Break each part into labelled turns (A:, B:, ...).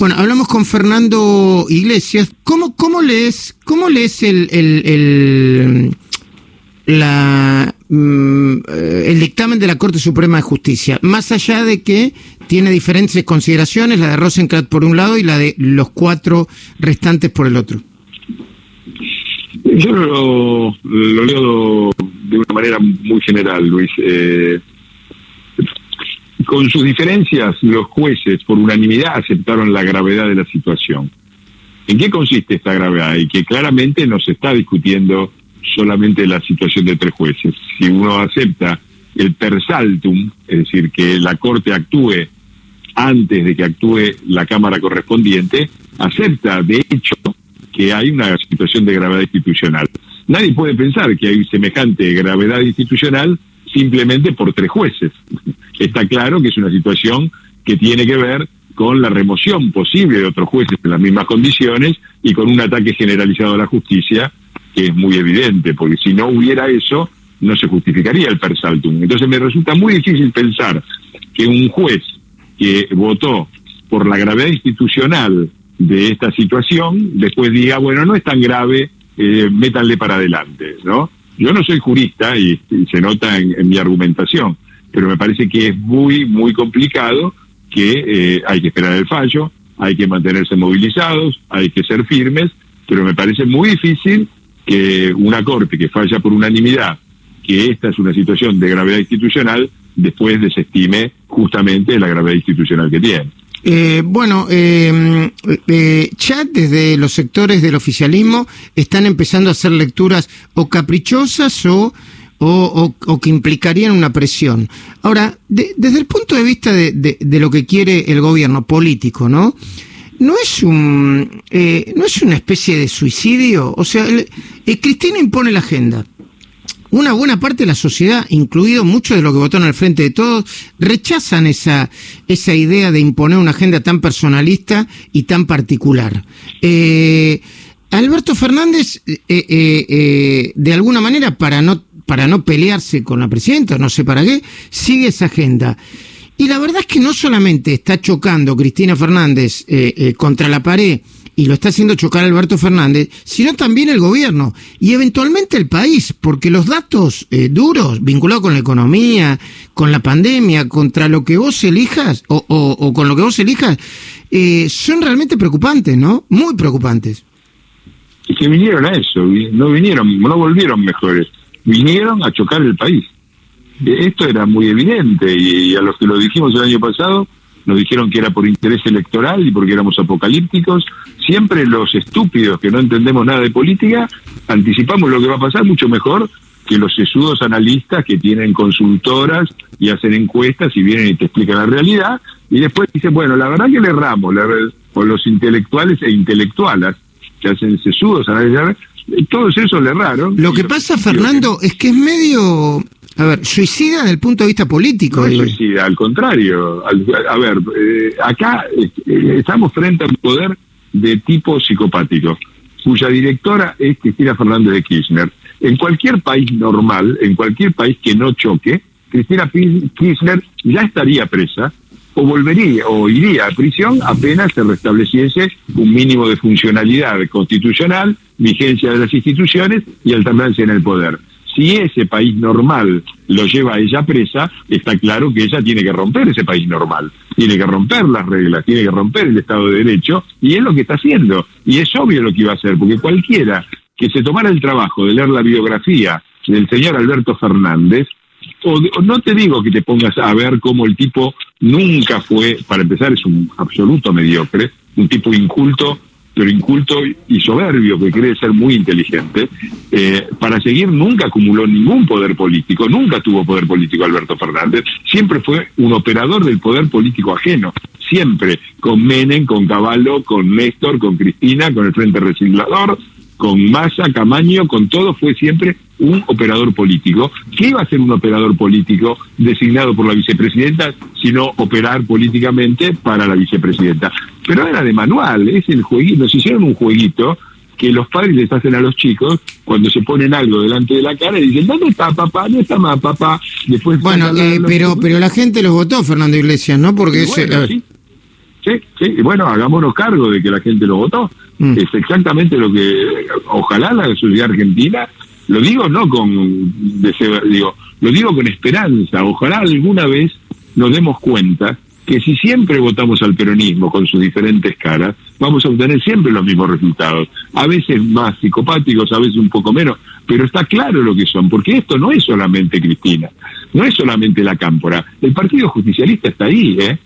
A: Bueno, hablamos con Fernando Iglesias. ¿Cómo, cómo lees, cómo lees el, el, el la, mm, el dictamen de la Corte Suprema de Justicia, más allá de que tiene diferentes consideraciones, la de Rosenkrantz por un lado y la de los cuatro restantes por el otro.
B: Yo lo, lo leo de una manera muy general, Luis. Eh, con sus diferencias, los jueces por unanimidad aceptaron la gravedad de la situación. ¿En qué consiste esta gravedad? Y que claramente no se está discutiendo solamente la situación de tres jueces. Si uno acepta el persaltum, es decir, que la Corte actúe antes de que actúe la Cámara correspondiente, acepta de hecho que hay una situación de gravedad institucional. Nadie puede pensar que hay semejante gravedad institucional simplemente por tres jueces. Está claro que es una situación que tiene que ver con la remoción posible de otros jueces en las mismas condiciones y con un ataque generalizado a la justicia que es muy evidente, porque si no hubiera eso, no se justificaría el persaltum. Entonces me resulta muy difícil pensar que un juez que votó por la gravedad institucional de esta situación, después diga, bueno, no es tan grave, eh, métanle para adelante, ¿no? Yo no soy jurista y, se nota en, mi argumentación, pero me parece que es muy, muy complicado que eh, hay que esperar el fallo, hay que mantenerse movilizados, hay que ser firmes, pero me parece muy difícil que una corte que falla por unanimidad que esta es una situación de gravedad institucional, después desestime justamente la gravedad institucional que tiene.
A: Eh, bueno, eh, eh, ya desde los sectores del oficialismo están empezando a hacer lecturas o caprichosas o, o, que implicarían una presión. Ahora, desde el punto de vista de, de, lo que quiere el gobierno político, ¿no? No es un, eh, no es una especie de suicidio. O sea, Cristina impone la agenda una buena parte de la sociedad, incluido muchos de los que votaron al frente de todos, rechazan esa, esa idea de imponer una agenda tan personalista y tan particular. Eh, Alberto Fernández, eh, eh, de alguna manera, para no, para no pelearse con la presidenta, no sé para qué, sigue esa agenda. Y la verdad es que no solamente está chocando Cristina Fernández contra la pared, y lo está haciendo chocar Alberto Fernández, sino también el gobierno y eventualmente el país, porque los datos eh, duros vinculados con la economía, con la pandemia, contra lo que vos elijas o, o, con lo que vos elijas, eh, son realmente preocupantes, ¿no? Muy preocupantes.
B: Y que vinieron a eso, no vinieron, no volvieron mejores, vinieron a chocar el país. Esto era muy evidente y a los que lo dijimos el año pasado, nos dijeron que era por interés electoral y porque éramos apocalípticos. Siempre los estúpidos que no entendemos nada de política anticipamos lo que va a pasar mucho mejor que los sesudos analistas que tienen consultoras y hacen encuestas y vienen y te explican la realidad y después dicen, bueno, la verdad que le erramos, o los intelectuales e intelectuales que hacen sesudos análisis, todos esos le erraron.
A: Lo que pasa, Fernando, es que es medio a ver, suicida desde el punto de vista político.
B: No suicida, al contrario. a ver, eh, acá eh, estamos frente a un poder de tipo psicopático, cuya directora es Cristina Fernández de Kirchner. En cualquier país normal, en cualquier país que no choque, Cristina Kirchner ya estaría presa o volvería o iría a prisión apenas se restableciese un mínimo de funcionalidad constitucional, vigencia de las instituciones y alternancia en el poder si ese país normal lo lleva a ella presa, está claro que ella tiene que romper ese país normal, tiene que romper las reglas, tiene que romper el Estado de Derecho, y es lo que está haciendo. Y es obvio lo que iba a hacer, porque cualquiera que se tomara el trabajo de leer la biografía del señor Alberto Fernández, o, no te digo que te pongas a ver cómo el tipo nunca fue, para empezar es un absoluto mediocre, un tipo inculto pero inculto y soberbio, que cree ser muy inteligente, eh, para seguir nunca acumuló ningún poder político, nunca tuvo poder político Alberto Fernández, siempre fue un operador del poder político ajeno, siempre, con Menem, con Caballo, con Néstor, con Cristina, con el Frente Reciclador, con Massa, Camaño, con todo, fue siempre un operador político. ¿Qué iba a ser un operador político designado por la vicepresidenta, sino operar políticamente para la vicepresidenta? Pero era de manual, es el jueguito, nos hicieron un jueguito que los padres les hacen a los chicos cuando se ponen algo delante de la cara y dicen, ¿dónde está papá? ¿Dónde está más papá?
A: Después bueno, eh, pero, pero la gente los votó, Fernando Iglesias, ¿no? Porque
B: sí. Sí, sí, bueno, hagámonos cargo de que la gente lo votó. Mm. Es exactamente lo que, ojalá la sociedad argentina, lo digo no con digo, lo digo con esperanza, ojalá alguna vez nos demos cuenta que si siempre votamos al peronismo con sus diferentes caras, vamos a obtener siempre los mismos resultados. A veces más psicopáticos, a veces un poco menos, pero está claro lo que son, porque esto no es solamente Cristina, no es solamente la cámpora. El Partido Justicialista está ahí, ¿eh?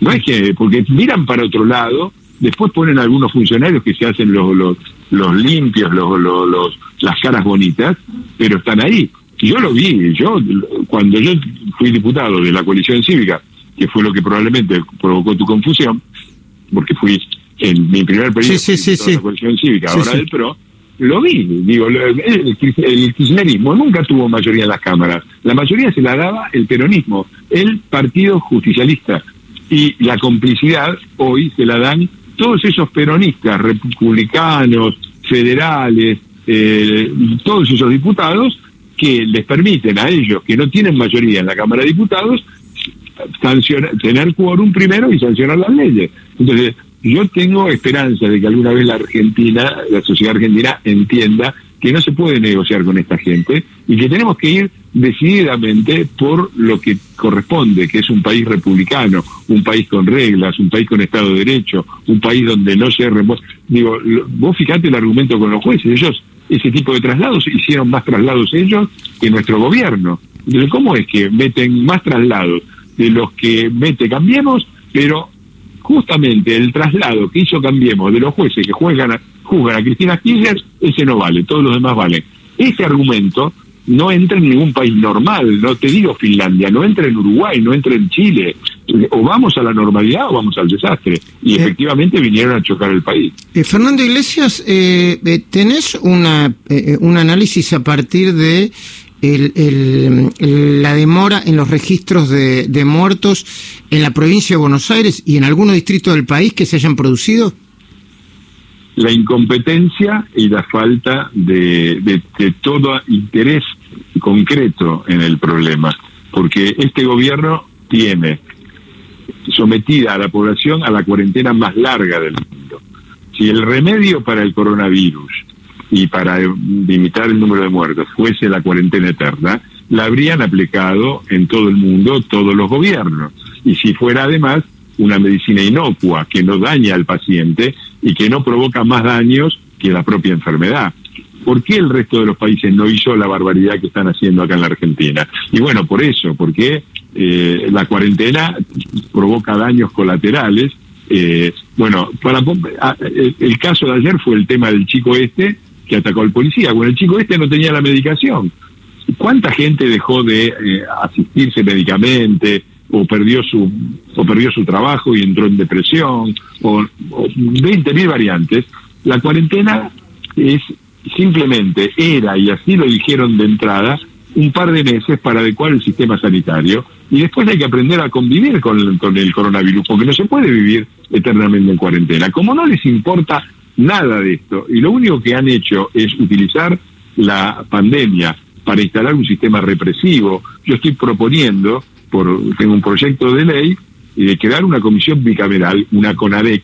B: No es que, porque miran para otro lado, después ponen algunos funcionarios que se hacen los, los, los limpios, los, los, los, las caras bonitas, pero están ahí. Y yo lo vi, yo cuando yo fui diputado de la coalición cívica, que fue lo que probablemente provocó tu confusión, porque fui en mi primer periodo
A: de
B: la coalición cívica, ahora del PRO, lo vi, digo, el, el, kirchnerismo nunca tuvo mayoría en las cámaras, la mayoría se la daba el peronismo, el partido justicialista, y la complicidad hoy se la dan todos esos peronistas, republicanos, federales, eh, todos esos diputados que les permiten a ellos, que no tienen mayoría en la Cámara de Diputados, sancionar, tener quórum primero y sancionar las leyes. Entonces, yo tengo esperanza de que alguna vez la Argentina, la sociedad argentina, entienda que no se puede negociar con esta gente y que tenemos que ir decididamente por lo que corresponde, que es un país republicano, un país con reglas, un país con Estado de Derecho, un país donde no se Digo, vos fijate el argumento con los jueces, ellos, ese tipo de traslados, hicieron más traslados ellos que nuestro gobierno. Entonces, ¿cómo es que meten más traslados de los que mete Cambiemos, pero justamente el traslado que hizo Cambiemos de los jueces que juegan a, juzgan a Cristina Kirchner, ese no vale, todos los demás valen. Ese argumento no entra en ningún país normal, no te digo Finlandia, no entra en Uruguay, no entra en Chile. O vamos a la normalidad o vamos al desastre. Y eh, efectivamente vinieron a chocar el país.
A: Eh, Fernando Iglesias, eh, eh ¿tenés una, un análisis a partir de el, la demora en los registros de, muertos en la provincia de Buenos Aires y en algunos distritos del país que se hayan producido?
B: La incompetencia y la falta de, de, todo interés concreto en el problema, porque este gobierno tiene sometida a la población a la cuarentena más larga del mundo. Si el remedio para el coronavirus y para limitar el número de muertos fuese la cuarentena eterna, la habrían aplicado en todo el mundo todos los gobiernos. Y si fuera además una medicina inocua que no daña al paciente y que no provoca más daños que la propia enfermedad. ¿Por qué el resto de los países no hizo la barbaridad que están haciendo acá en la Argentina? Y bueno, por eso, porque eh, la cuarentena provoca daños colaterales. Eh, bueno, para, el caso de ayer fue el tema del chico este, que atacó al policía. Bueno, el chico este no tenía la medicación. ¿Cuánta gente dejó de eh, asistirse médicamente o perdió su o perdió su trabajo y entró en depresión o, o 20 mil variantes? La cuarentena es simplemente era y así lo dijeron de entrada un par de meses para adecuar el sistema sanitario y después hay que aprender a convivir con, con el coronavirus porque no se puede vivir eternamente en cuarentena. Como no les importa nada de esto. Y lo único que han hecho es utilizar la pandemia para instalar un sistema represivo. Yo estoy proponiendo, por, tengo un proyecto de ley, de crear una comisión bicameral, una CONADEC,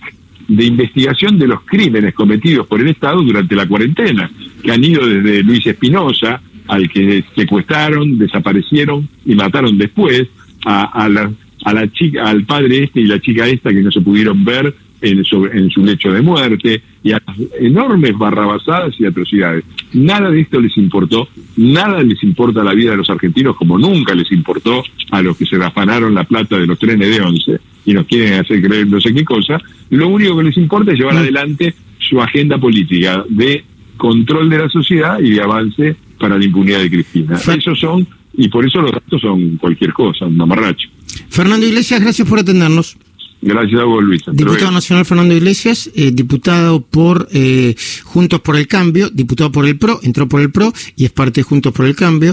B: de investigación de los crímenes cometidos por el Estado durante la cuarentena, que han ido desde Luis Espinosa, al que secuestraron, desaparecieron y mataron después, a, la, a la chica, al padre este y la chica esta que no se pudieron ver en su, en su lecho de muerte y a enormes barrabasadas y atrocidades. Nada de esto les importó, nada les importa la vida de los argentinos como nunca les importó a los que se afanaron la plata de los trenes de once y nos quieren hacer creer no sé qué cosa. Lo único que les importa es llevar mm. adelante su agenda política de control de la sociedad y de avance para la impunidad de Cristina. Esos son, y por eso los datos son cualquier cosa, un mamarracho.
A: Fernando Iglesias, gracias por atendernos.
B: Gracias a vos, Luis.
A: Diputado Nacional Fernando Iglesias, eh, diputado por eh, Juntos por el Cambio, diputado por el PRO, entró por el PRO y es parte de Juntos por el Cambio.